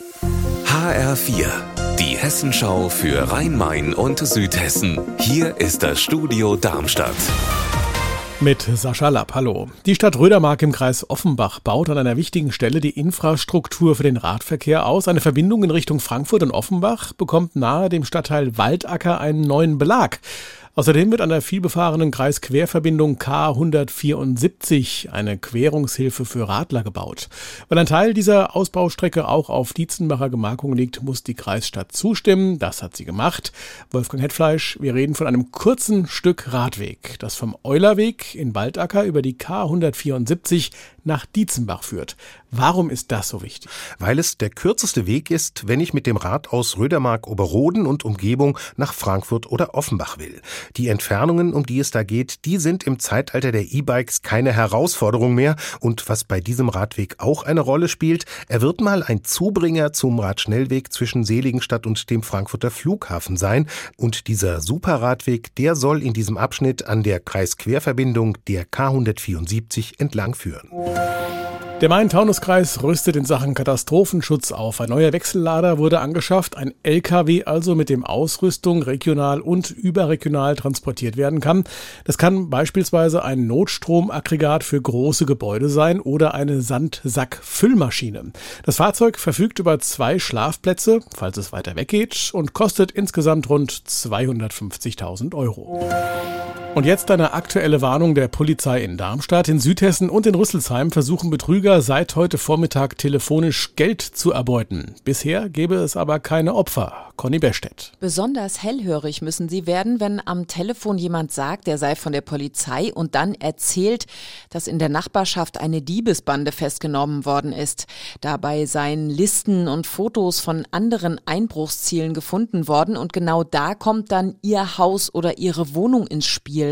HR4, die Hessenschau für Rhein-Main und Südhessen. Hier ist das Studio Darmstadt. Mit Sascha Lapp, hallo. Die Stadt Rödermark im Kreis Offenbach baut an einer wichtigen Stelle die Infrastruktur für den Radverkehr aus. Eine Verbindung in Richtung Frankfurt und Offenbach bekommt nahe dem Stadtteil Waldacker einen neuen Belag. Außerdem wird an der vielbefahrenen Kreisquerverbindung K174 eine Querungshilfe für Radler gebaut. Weil ein Teil dieser Ausbaustrecke auch auf Dietzenbacher Gemarkung liegt, muss die Kreisstadt zustimmen. Das hat sie gemacht. Wolfgang Hetfleisch, wir reden von einem kurzen Stück Radweg, das vom Eulerweg in Waldacker über die K174 nach Dietzenbach führt. Warum ist das so wichtig? Weil es der kürzeste Weg ist, wenn ich mit dem Rad aus Rödermark-Oberroden und Umgebung nach Frankfurt oder Offenbach will. Die Entfernungen, um die es da geht, die sind im Zeitalter der E-Bikes keine Herausforderung mehr. Und was bei diesem Radweg auch eine Rolle spielt, er wird mal ein Zubringer zum Radschnellweg zwischen Seligenstadt und dem Frankfurter Flughafen sein. Und dieser Superradweg, der soll in diesem Abschnitt an der Kreisquerverbindung der K174 entlang führen. Der Main-Taunus-Kreis rüstet in Sachen Katastrophenschutz auf. Ein neuer Wechsellader wurde angeschafft, ein LKW also, mit dem Ausrüstung regional und überregional transportiert werden kann. Das kann beispielsweise ein Notstromaggregat für große Gebäude sein oder eine Sandsackfüllmaschine. Das Fahrzeug verfügt über zwei Schlafplätze, falls es weiter weggeht, und kostet insgesamt rund 250.000 Euro. Und jetzt eine aktuelle Warnung der Polizei in Darmstadt. In Südhessen und in Rüsselsheim versuchen Betrüger seit heute Vormittag telefonisch Geld zu erbeuten. Bisher gäbe es aber keine Opfer. Conny Bestedt. Besonders hellhörig müssen sie werden, wenn am Telefon jemand sagt, er sei von der Polizei und dann erzählt, dass in der Nachbarschaft eine Diebesbande festgenommen worden ist. Dabei seien Listen und Fotos von anderen Einbruchszielen gefunden worden und genau da kommt dann ihr Haus oder ihre Wohnung ins Spiel.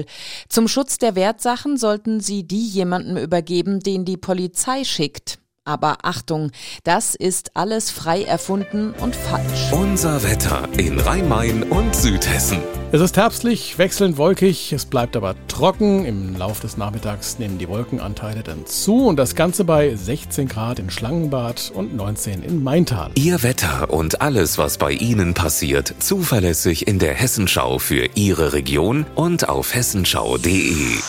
Zum Schutz der Wertsachen sollten sie die jemandem übergeben, den die Polizei schickt. Aber Achtung, das ist alles frei erfunden und falsch. Unser Wetter in Rhein-Main und Südhessen. Es ist herbstlich, wechselnd wolkig, es bleibt aber trocken. Im Laufe des Nachmittags nehmen die Wolkenanteile dann zu und das Ganze bei 16 Grad in Schlangenbad und 19 in Maintal. Ihr Wetter und alles, was bei Ihnen passiert, zuverlässig in der Hessenschau für Ihre Region und auf hessenschau.de.